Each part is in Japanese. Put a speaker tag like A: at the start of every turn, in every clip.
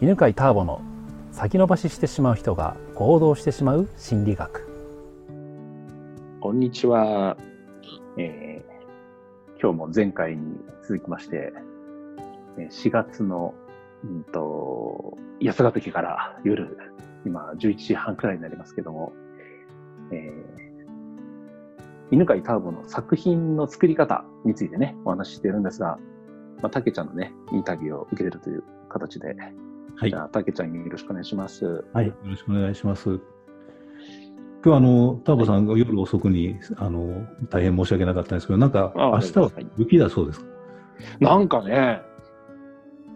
A: 犬飼ターボの先延ばししてしまう人が行動してしまう心理学。
B: こんにちは、えー、今日も前回に続きまして4月の、うんと、安ヶ岳から夜今11時半くらいになりますけども、えー、犬飼ターボの作品の作り方についてねお話ししているんですが、まあ、たけちゃんのねインタビューを受けてるという形ではい。じゃあ、たけちゃんによろしくお願いします。
C: はい。よろしくお願いします。今日あの、ターボさんが夜遅くに、あの、大変申し訳なかったんですけど、なんか、明日は雪だそうですか、
B: なんかね、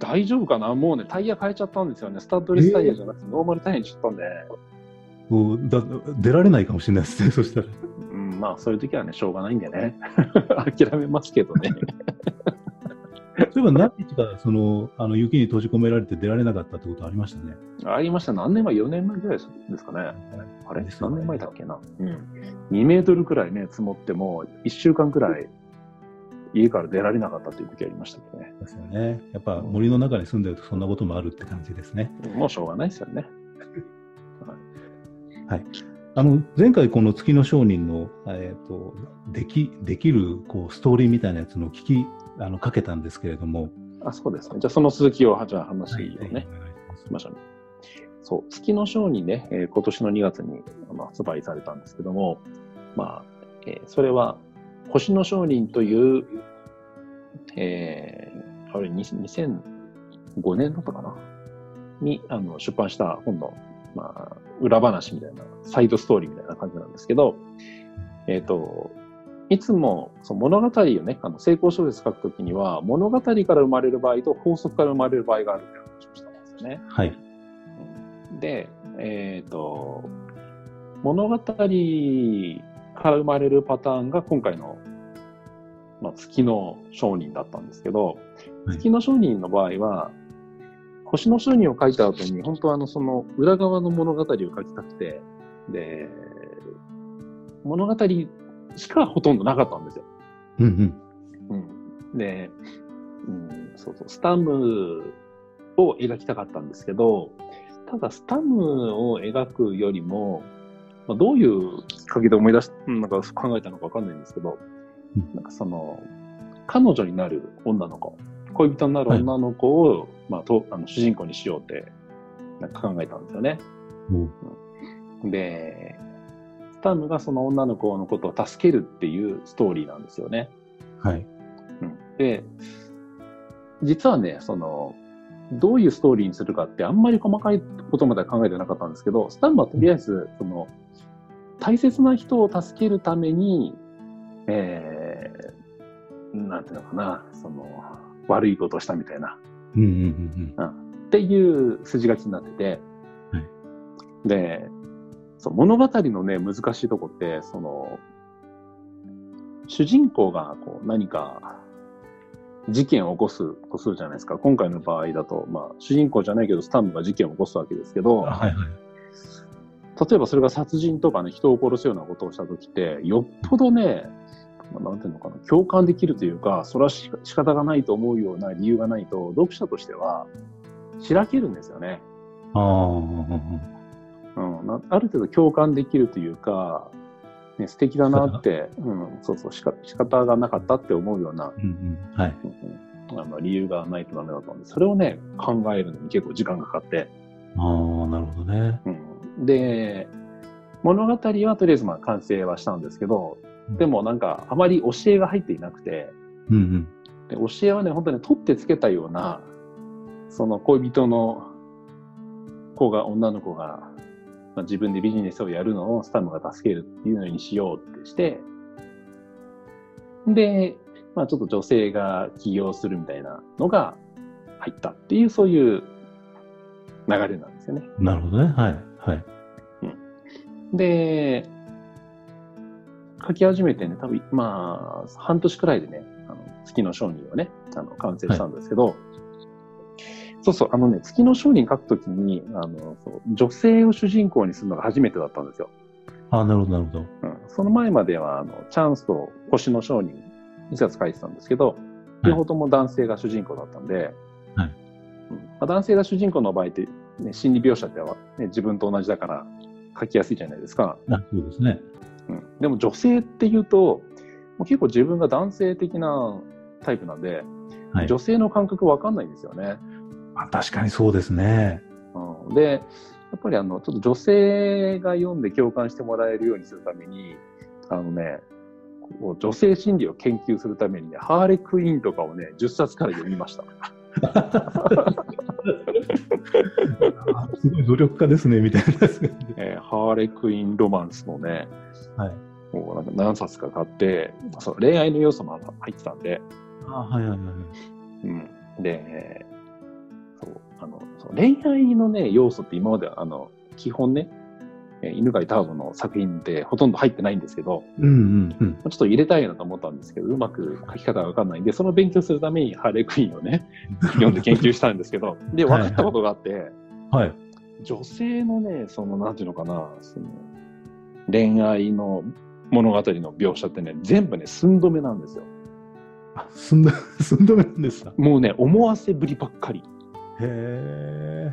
B: 大丈夫かな？もうね、タイヤ変えちゃったんですよね。スタッドレスタイヤじゃなくて、ノーマルタイヤにしちゃったんで。
C: もうだ出られないかもしれないですね、そしたら。
B: うん、まあ、そういう時はね、しょうがないんでね。諦めますけどね。
C: そういえば何日かそのあの雪に閉じ込められて出られなかったってことありましたね。
B: ありました。何年前 ?4 年前ぐらいですかね。あれ、ね、何年前だっけな。うん。2メートルくらいね、積もっても、1週間くらい家から出られなかったっていう時ありましたけどね。
C: ですよね。やっぱ森の中に住んでるとそんなこともあるって感じですね。
B: もうしょうがないですよね。
C: はい。はいあの前回この月の商人の、えーと、できできるこうストーリーみたいなやつの聞きあのかけたんですけれども。
B: あ、そうですね。じゃあその続きをじゃあ話をね、はい、しましょうね。そう、月の章にね、えー、今年の2月に、まあ、発売されたんですけども、まあ、えー、それは、星の商人という、えー、あれ、2005年だったかな？にあの出版した本の、まあ、裏話みたいな、サイドストーリーみたいな感じなんですけど、えっ、ー、と、いつもその物語をね、あの成功小説書くときには、物語から生まれる場合と法則から生まれる場合があるって話をしたんですよね。
C: はい。
B: で、えっ、ー、と、物語から生まれるパターンが今回の、まあ、月の商人だったんですけど、はい、月の商人の場合は、星の商人を書いた後に、本当はあの、その裏側の物語を書きたくて、で、物語しかほとんどなかったんですよ。
C: うん、
B: うん、で、うん、そうそう、スタムを描きたかったんですけど、ただスタムを描くよりも、まあ、どういうきっかけで思い出し、なんか考えたのかわかんないんですけど、うん、なんかその、彼女になる女の子、恋人になる女の子を、はい、まあ、とあの主人公にしようってなんか考えたんですよね。うん、で、タムがその女の子のことを助けるっていうストーリーなんですよね。
C: はい。
B: うん、で、実はね、その、どういうストーリーにするかってあんまり細かいことまでは考えてなかったんですけど、スタンはとりあえず、その、大切な人を助けるために、えー、なんていうのかな、その、悪いことをしたみたいな。
C: うんうんうんうん。
B: っていう筋書きになってて、はい、で、そう物語のね、難しいとこって、その、主人公がこう何か事件を起こすとするじゃないですか。今回の場合だと、まあ、主人公じゃないけど、スタンプが事件を起こすわけですけど、はいはい、例えばそれが殺人とかね、人を殺すようなことをしたときって、よっぽどね、まあ、なんていうのかな、共感できるというか、それは仕方がないと思うような理由がないと、読者としては、しらけるんですよね。
C: ああ。
B: うん、ある程度共感できるというか、ね、素敵だなって、うん、そうそう、しか仕方がなかったって思うような、うんうん。はい。うん、あの理由がないとダメだったんで、それをね、考えるのに結構時間がかかって。
C: ああ、なるほどね。
B: うん、で、物語はとりあえずまあ完成はしたんですけど、でもなんかあまり教えが入っていなくて、
C: うんうん、
B: で教えはね、本当に取ってつけたような、その恋人の子が、女の子がまあ、自分でビジネスをやるのをスタムが助けるっていうのにしようってして、で、まあちょっと女性が起業するみたいなのが入ったっていう、そういう流れなんですよね。
C: なるほどね。はい。はい。
B: うん、で、書き始めてね、多分、まあ、半年くらいでね、あの月の商人をね、あの、完成したんですけど、はいそうそう、あのね、月の商人書くときに、あのそう女性を主人公にするのが初めてだったんですよ。
C: あなるほど、なるほど。
B: うん、その前までは、あの、チャンスと星の商人、2冊書いてたんですけど、両方とも男性が主人公だったんで、
C: はい。
B: あ、男性が主人公の場合って、ね、心理描写っては、ね、自分と同じだから書きやすいじゃないですか。
C: あそうですね。
B: うん、でも女性っていうと、もう結構自分が男性的なタイプなんで、はい、女性の感覚わかんないんですよね。
C: あ確かにそうですね。
B: うん、で、やっぱりあの、ちょっと女性が読んで共感してもらえるようにするために、あのね、女性心理を研究するためにね、ハーレクイーンとかをね、10冊から読みました。
C: すごい努力家ですね、みたいな、
B: えー、ハーレクイーンロマンスのね、
C: はい、
B: もうなんか何冊か買って、その恋愛の要素も入ってたんで、
C: あはいはいはい。
B: うん、で、あの恋愛のね、要素って今まであの基本ね、犬飼ターボの作品ってほとんど入ってないんですけど、
C: うんうんうん、ち
B: ょっと入れたいなと思ったんですけど、うまく書き方がわかんないんで、その勉強するためにハーレークイーンをね、読んで研究したんですけど、で、分かったことがあって、
C: はい、
B: 女性のね、その、なんていうのかな、その恋愛の物語の描写ってね、全部ね、寸止めなんですよ。
C: あ、寸止め なんですか？
B: もうね、思わせぶりばっかり。
C: へえ。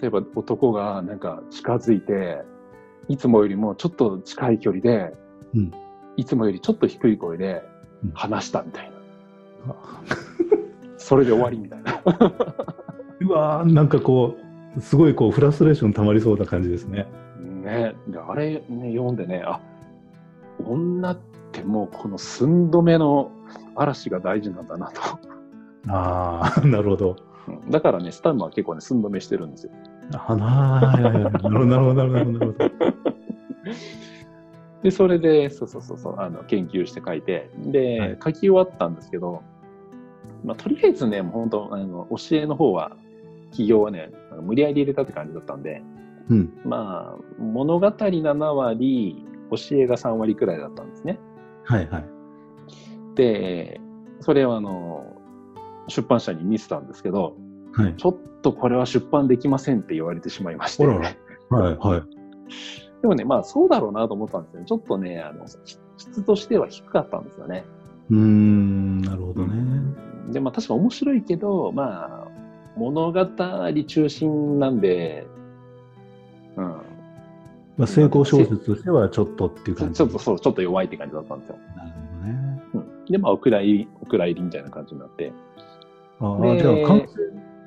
B: 例えば男がなんか近づいて、いつもよりもちょっと近い距離で、
C: うん、
B: いつもよりちょっと低い声で話したみたいな。うん、それで終わりみたいな。
C: うわーなんかこう、すごいこうフラストレーションたまりそうな感じですね。
B: ねであれね、読んでね、あ女ってもうこの寸止めの嵐が大事なんだなと。
C: ああ、なるほど。
B: だからね、スタンムは結構ね、寸止めしてるんですよ。
C: あなるほど、なるほど、なるほど、なるほど。
B: で、それで、そうそうそうそう、あの、研究して書いて、で、はい、書き終わったんですけど、まあ、とりあえずね、もう本当、あの、教えの方は、企業はね、無理やり入れたって感じだったんで、
C: うん、
B: まあ、物語7割、教えが3割くらいだったんですね。
C: はいはい。
B: で、それはあの、出版社に見せたんですけど、
C: はい、
B: ちょっとこれは出版できませんって言われてしまいまして。
C: はいはい。
B: でもね、まあそうだろうなと思ったんですよね。ちょっとね、あの、質としては低かったんですよね。
C: うん、なるほどね。
B: で、まあ確か面白いけど、まあ、物語中心なんで、うん。
C: まあ成功小説としてはちょっとっていう感じ。
B: ちょっとそう、ちょっと弱いって感じだったんですよ。
C: なるほどね。
B: うん。で、まあ、お蔵入り、お蔵入りみたいな感じになって。
C: ああ、じゃあ完成、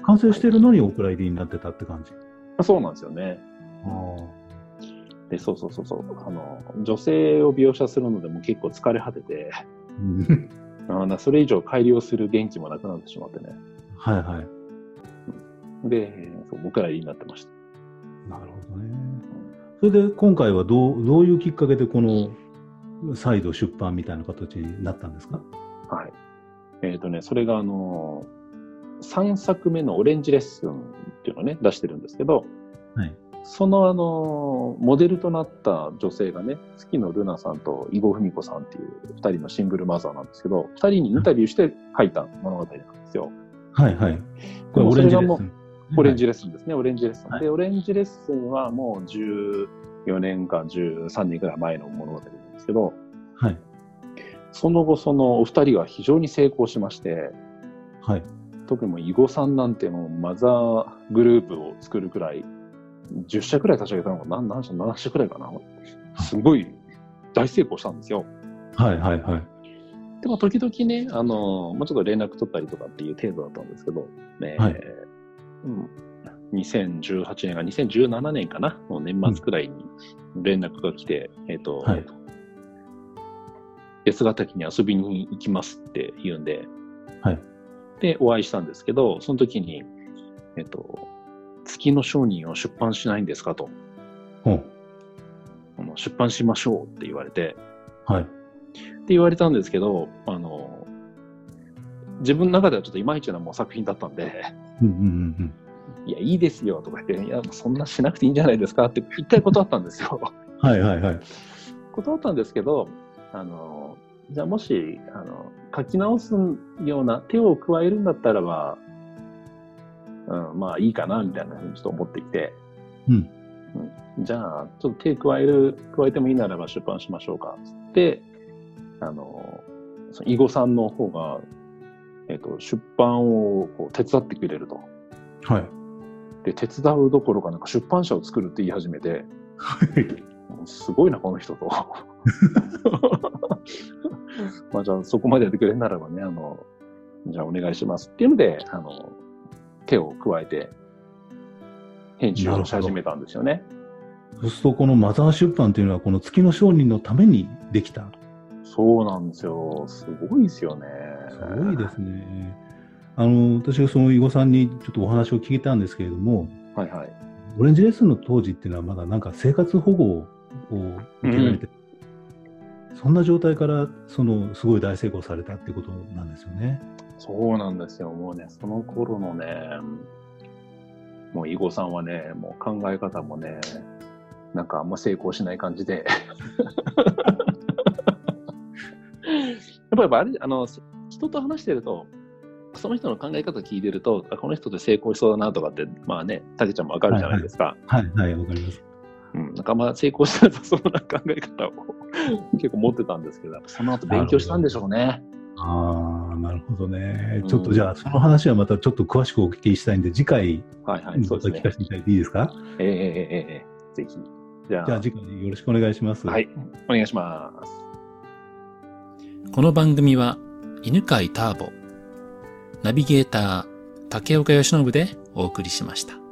C: 完成してるのにお蔵入りになってたって感じ。
B: そうなんですよね。
C: あ
B: で、そうそうそうそう。あの、女性を描写するのでも結構疲れ果てて、あそれ以上改良する元気もなくなってしまってね。
C: はいはい。
B: で、そう僕らになってました。
C: なるほどね。それで今回はどうどういうきっかけでこの再度出版みたいな形になったんですか？
B: はい。えっ、ー、とね、それがあの、3作目のオレンジレッスンっていうのをね、出してるんですけど、
C: はい、
B: そのあの、モデルとなった女性がね、月野ルナさんと伊保文子さんっていう二人のシングルマザーなんですけど、二人にインタビューして書いた物語なんですよ。
C: はいはい。これオレンジレッスン。
B: オレンジレッスンですね、オレンジレッスン。はい、で、オレンジレッスンはもう14年か13年くらい前の物語なんですけど、
C: はい。
B: その後、そのお二人は非常に成功しまして、
C: はい。
B: 特にも囲碁さんなんてもうマザーグループを作るくらい、10社くらい立ち上げたのか何何社、7社くらいかな？すごい大成功したんですよ。
C: はいはいはい。
B: でも時々ね、あの、もうちょっと連絡取ったりとかっていう程度だったんですけど、ね、
C: はい、
B: うん、2018年が2017年かな、もう年末くらいに連絡が来て、うん、えっ、と、はい、八ヶ岳に遊びに行きますって言うんで、
C: はい。
B: で、お会いしたんですけど、その時に、えっと、月の商人を出版しないんですかと。
C: うん。
B: 出版しましょうって言われて、
C: はい。って
B: 言われたんですけど、あの、自分の中ではちょっといまいちなもう作品だったんで、
C: うんうんうん
B: いや、いいですよとか言って、いや、そんなしなくていいんじゃないですかって一回断ったんですよ。
C: はいはいはい。
B: 断ったんですけど、あの、じゃあもし、あの、書き直すような手を加えるんだったらば、うん、まあいいかな、みたいなふうにちょっと思ってきて、
C: うん。
B: うん、じゃあ、ちょっと手加える、加えてもいいならば出版しましょうか、つって、あの、その囲碁さんの方が、えっ、ー、と、出版をこう手伝ってくれると。
C: はい。
B: で、手伝うどころかなんか出版社を作るって言い始めて、すごいな、この人と。まあじゃあそこまでやってくれるならばね、あの、じゃあお願いしますっていうので、あの、手を加えて、編集をし始めたんですよね。
C: そうすると、このマザー出版っていうのは、この月の商人のためにできた。
B: そうなんですよ。すごいですよね。
C: すごいですね。あの、私がその囲碁さんにちょっとお話を聞いたんですけれども、
B: はいはい。
C: オレンジレッスンの当時っていうのはまだなんか生活保護を受けられて、うん、そんな状態からそのすごい大成功されたってことなんですよね。
B: そうなんですよ。もうね、その頃のね、もう囲碁さんはね、もう考え方もね、なんかあんま成功しない感じで。やっぱりあれ、あの、人と話してると、その人の考え方聞いてると、この人で成功しそうだなとかって、まあね、たけちゃんもわかるじゃないですか。
C: はい、はい、わ、はい、かります。
B: うん、なんかまあ成功したら そうな考え方を結構持ってたんですけど、その後勉強したんでしょうね。
C: ああ、なるほどね。ちょっとじゃあ、その話はまたちょっと詳しくお聞きしたいんで、次回、
B: はいはい、そうです
C: ね。聞かせていただいていいですか？
B: ええええええぜひ。
C: じゃあ、じゃあ次回よろしくお願いします。
B: はい、お願いします。
A: この番組は、犬飼ターボ、ナビゲーター、竹岡由伸でお送りしました。